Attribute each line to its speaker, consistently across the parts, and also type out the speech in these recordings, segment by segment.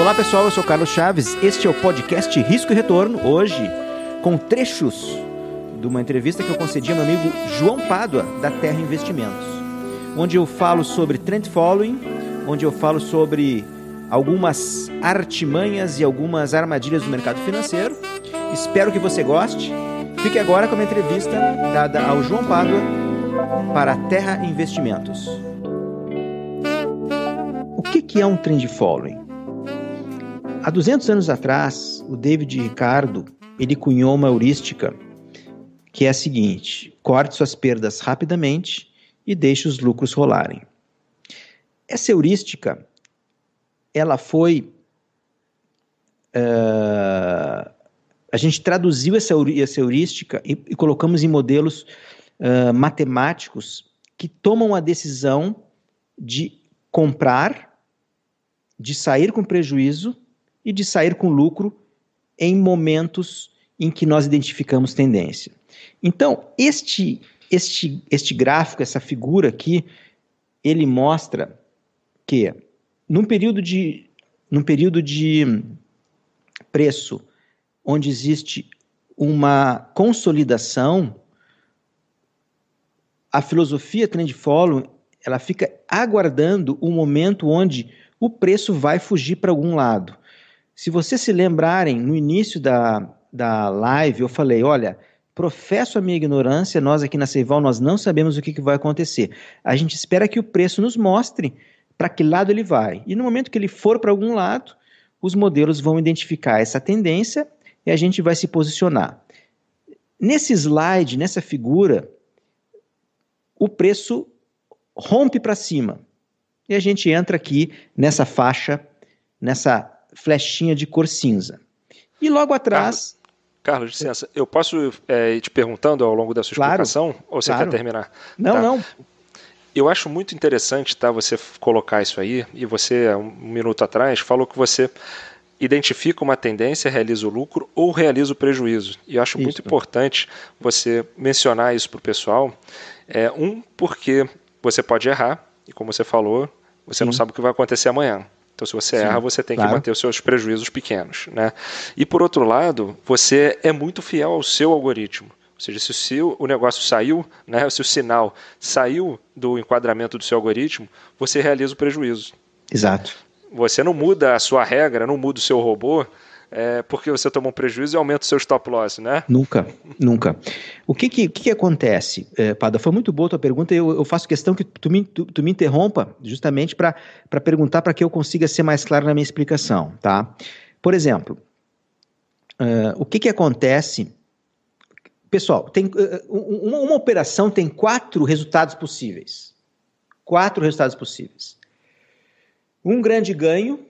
Speaker 1: Olá pessoal, eu sou Carlos Chaves. Este é o podcast Risco e Retorno. Hoje, com trechos de uma entrevista que eu concedi ao meu amigo João Pádua, da Terra Investimentos, onde eu falo sobre trend following, onde eu falo sobre algumas artimanhas e algumas armadilhas do mercado financeiro. Espero que você goste. Fique agora com a entrevista dada ao João Pádua para a Terra Investimentos. O que, que é um trend following? Há 200 anos atrás, o David Ricardo ele cunhou uma heurística que é a seguinte: corte suas perdas rapidamente e deixe os lucros rolarem. Essa heurística, ela foi uh, a gente traduziu essa, essa heurística e, e, colocamos em modelos uh, matemáticos que tomam a decisão de comprar, de sair com prejuízo e de sair com lucro em momentos em que nós identificamos tendência. Então, este, este, este gráfico, essa figura aqui, ele mostra que num período de, num período de preço onde existe uma consolidação, a filosofia trend follow ela fica aguardando o momento onde o preço vai fugir para algum lado. Se vocês se lembrarem, no início da, da live, eu falei: olha, professo a minha ignorância, nós aqui na Seival, nós não sabemos o que, que vai acontecer. A gente espera que o preço nos mostre para que lado ele vai. E no momento que ele for para algum lado, os modelos vão identificar essa tendência e a gente vai se posicionar. Nesse slide, nessa figura, o preço rompe para cima. E a gente entra aqui nessa faixa, nessa flechinha de cor cinza. E logo atrás.
Speaker 2: Carlos, licença, eu posso é, ir te perguntando ao longo da sua claro, explicação? Ou você claro. quer terminar?
Speaker 1: Não,
Speaker 2: tá.
Speaker 1: não.
Speaker 2: Eu acho muito interessante tá, você colocar isso aí, e você, um minuto atrás, falou que você identifica uma tendência, realiza o lucro ou realiza o prejuízo. E eu acho isso. muito importante você mencionar isso para o pessoal. É, um, porque você pode errar, e como você falou, você Sim. não sabe o que vai acontecer amanhã. Então, se você Sim, erra, você tem claro. que manter os seus prejuízos pequenos. Né? E, por outro lado, você é muito fiel ao seu algoritmo. Ou seja, se o negócio saiu, né, se o sinal saiu do enquadramento do seu algoritmo, você realiza o prejuízo.
Speaker 1: Exato.
Speaker 2: Você não muda a sua regra, não muda o seu robô, é, porque você tomou um prejuízo e aumenta o seu stop loss, né?
Speaker 1: Nunca, nunca. O que que, que acontece, é, Pada? Foi muito boa a tua pergunta eu, eu faço questão que tu me, tu, tu me interrompa justamente para perguntar para que eu consiga ser mais claro na minha explicação, tá? Por exemplo, uh, o que que acontece... Pessoal, tem, uh, uma, uma operação tem quatro resultados possíveis. Quatro resultados possíveis. Um grande ganho,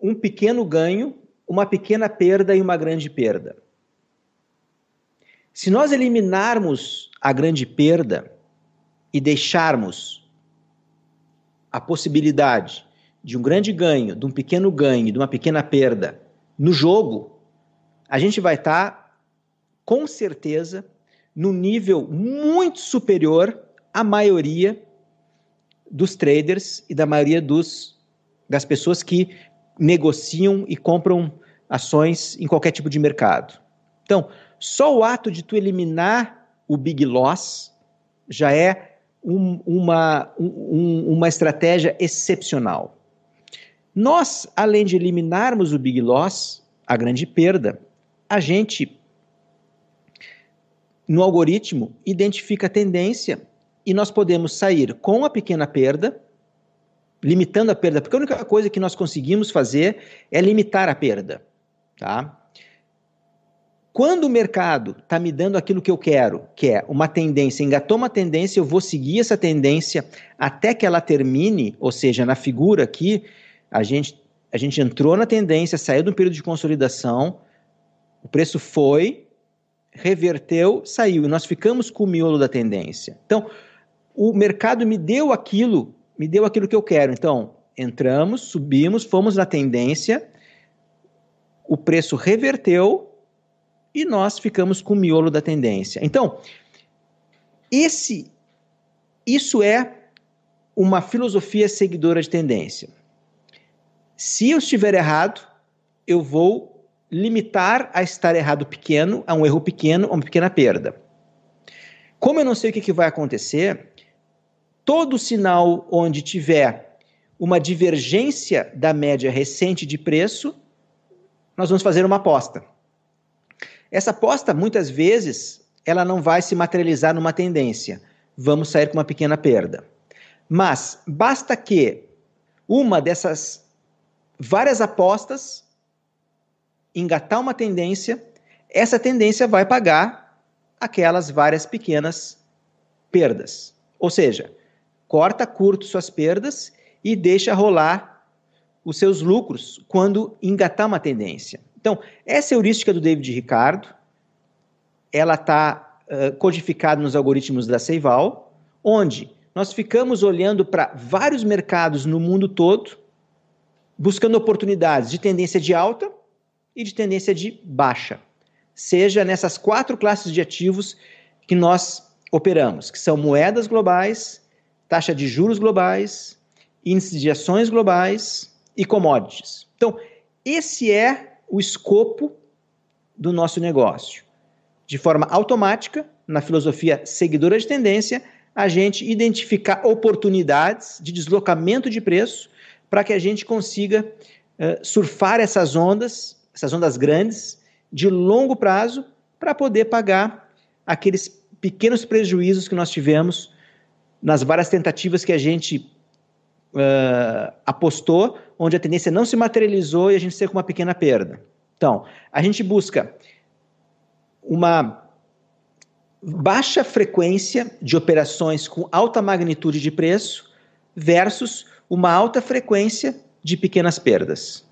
Speaker 1: um pequeno ganho uma pequena perda e uma grande perda. Se nós eliminarmos a grande perda e deixarmos a possibilidade de um grande ganho, de um pequeno ganho, de uma pequena perda no jogo, a gente vai estar, tá, com certeza, no nível muito superior à maioria dos traders e da maioria dos, das pessoas que negociam e compram ações em qualquer tipo de mercado. Então, só o ato de tu eliminar o big loss já é um, uma, um, uma estratégia excepcional. Nós, além de eliminarmos o big loss, a grande perda, a gente, no algoritmo, identifica a tendência e nós podemos sair com a pequena perda, limitando a perda, porque a única coisa que nós conseguimos fazer é limitar a perda. Tá? Quando o mercado está me dando aquilo que eu quero, que é uma tendência, engatou uma tendência, eu vou seguir essa tendência até que ela termine, ou seja, na figura aqui, a gente, a gente entrou na tendência, saiu de um período de consolidação, o preço foi, reverteu, saiu, e nós ficamos com o miolo da tendência. Então, o mercado me deu aquilo, me deu aquilo que eu quero. Então, entramos, subimos, fomos na tendência, o preço reverteu e nós ficamos com o miolo da tendência. Então, esse, isso é uma filosofia seguidora de tendência. Se eu estiver errado, eu vou limitar a estar errado pequeno, a um erro pequeno, a uma pequena perda. Como eu não sei o que, que vai acontecer, todo sinal onde tiver uma divergência da média recente de preço, nós vamos fazer uma aposta. Essa aposta, muitas vezes, ela não vai se materializar numa tendência. Vamos sair com uma pequena perda. Mas basta que uma dessas várias apostas engatar uma tendência, essa tendência vai pagar aquelas várias pequenas perdas. Ou seja, corta curto suas perdas e deixa rolar os seus lucros quando engatar uma tendência. Então, essa heurística do David Ricardo, ela está uh, codificada nos algoritmos da Seival, onde nós ficamos olhando para vários mercados no mundo todo, buscando oportunidades de tendência de alta e de tendência de baixa, seja nessas quatro classes de ativos que nós operamos, que são moedas globais, taxa de juros globais, índices de ações globais e commodities. Então, esse é o escopo do nosso negócio. De forma automática, na filosofia seguidora de tendência, a gente identificar oportunidades de deslocamento de preço para que a gente consiga uh, surfar essas ondas, essas ondas grandes, de longo prazo, para poder pagar aqueles pequenos prejuízos que nós tivemos nas várias tentativas que a gente uh, apostou, onde a tendência não se materializou e a gente saiu com uma pequena perda. Então, a gente busca uma baixa frequência de operações com alta magnitude de preço versus uma alta frequência de pequenas perdas.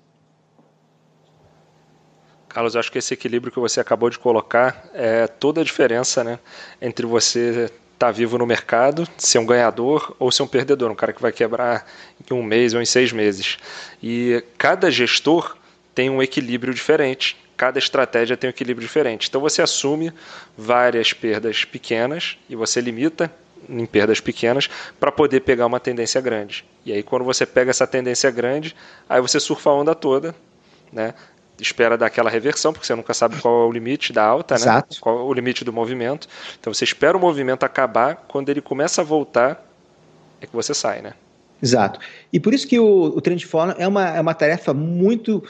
Speaker 2: Carlos, acho que esse equilíbrio que você acabou de colocar é toda a diferença né, entre você estar tá vivo no mercado, ser um ganhador ou ser um perdedor, um cara que vai quebrar em um mês ou em seis meses. E cada gestor tem um equilíbrio diferente, cada estratégia tem um equilíbrio diferente. Então você assume várias perdas pequenas e você limita em perdas pequenas para poder pegar uma tendência grande. E aí quando você pega essa tendência grande, aí você surfa a onda toda, né? Espera dar aquela reversão, porque você nunca sabe qual é o limite da alta, né?
Speaker 1: Exato.
Speaker 2: qual é o limite do movimento. Então você espera o movimento acabar, quando ele começa a voltar, é que você sai, né?
Speaker 1: Exato. E por isso que o, o Trend Follow é uma, é uma tarefa muito.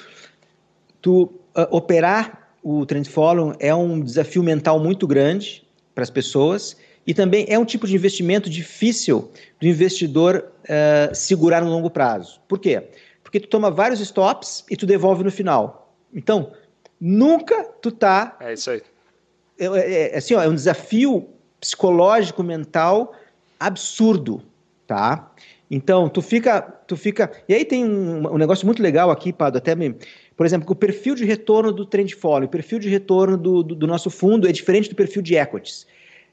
Speaker 1: Tu uh, operar o Trend Follow é um desafio mental muito grande para as pessoas e também é um tipo de investimento difícil do investidor uh, segurar no longo prazo. Por quê? Porque tu toma vários stops e tu devolve no final. Então, nunca tu tá.
Speaker 2: É isso aí.
Speaker 1: É, é, é, assim, ó, é um desafio psicológico, mental absurdo, tá? Então, tu fica, tu fica. E aí tem um, um negócio muito legal aqui, Pado, até me. Por exemplo, o perfil de retorno do trend follow, o perfil de retorno do, do, do nosso fundo é diferente do perfil de equities.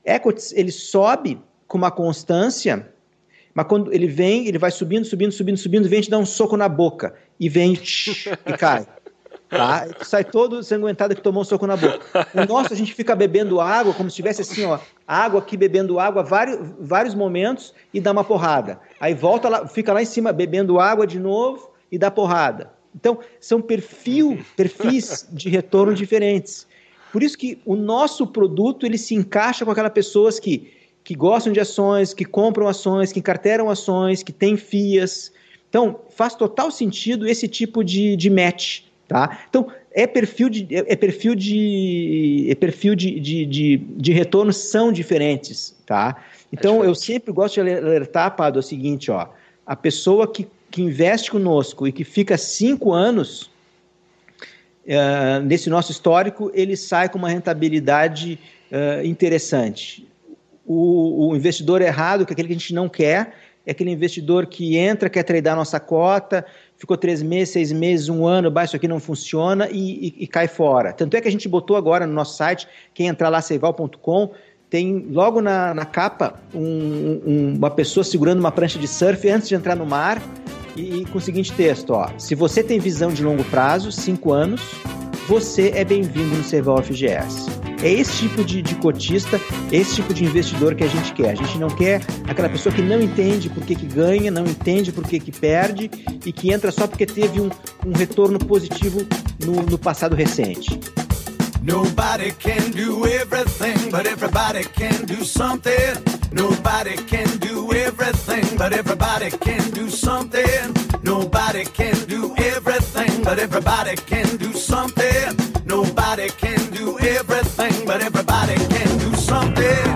Speaker 1: Equities, ele sobe com uma constância, mas quando ele vem, ele vai subindo, subindo, subindo, subindo, vem te dar um soco na boca e vem e cai. Tá? Sai todo sanguentado que tomou um soco na boca. O nosso, a gente fica bebendo água, como se tivesse assim, ó, água aqui, bebendo água, vários, vários momentos e dá uma porrada. Aí volta lá, fica lá em cima bebendo água de novo e dá porrada. Então, são perfil, perfis de retorno diferentes. Por isso que o nosso produto ele se encaixa com aquelas pessoas que, que gostam de ações, que compram ações, que encarteram ações, que têm FIAs. Então, faz total sentido esse tipo de, de match. Tá? Então, é perfil de, é, é perfil de, é perfil de, de, de, de retorno são diferentes. Tá? Então, é eu sempre gosto de alertar, Pado, é o seguinte, ó, a pessoa que, que investe conosco e que fica cinco anos uh, nesse nosso histórico, ele sai com uma rentabilidade uh, interessante. O, o investidor errado, que é aquele que a gente não quer, é aquele investidor que entra, quer tradar nossa cota, ficou três meses, seis meses, um ano, bah, isso aqui não funciona e, e, e, cai fora. Tanto é que a gente botou agora no nosso site, quem entrar lá, seival.com, tem logo na, na capa um, um, uma pessoa segurando uma prancha de surf antes de entrar no mar e, e, com o seguinte texto, ó, se você tem visão de longo prazo, cinco anos,
Speaker 3: você é bem-vindo no Cerval FGS. É esse tipo de, de, cotista, esse tipo de investidor que a gente quer. A gente não quer aquela pessoa que não entende por que, que ganha, não entende por que, que perde e que entra só porque teve um, um retorno positivo no, no passado recente. Nobody can do everything, but everybody can do something. Nobody can do everything, but everybody can do something. Nobody can do everything, but everybody can do something. Something.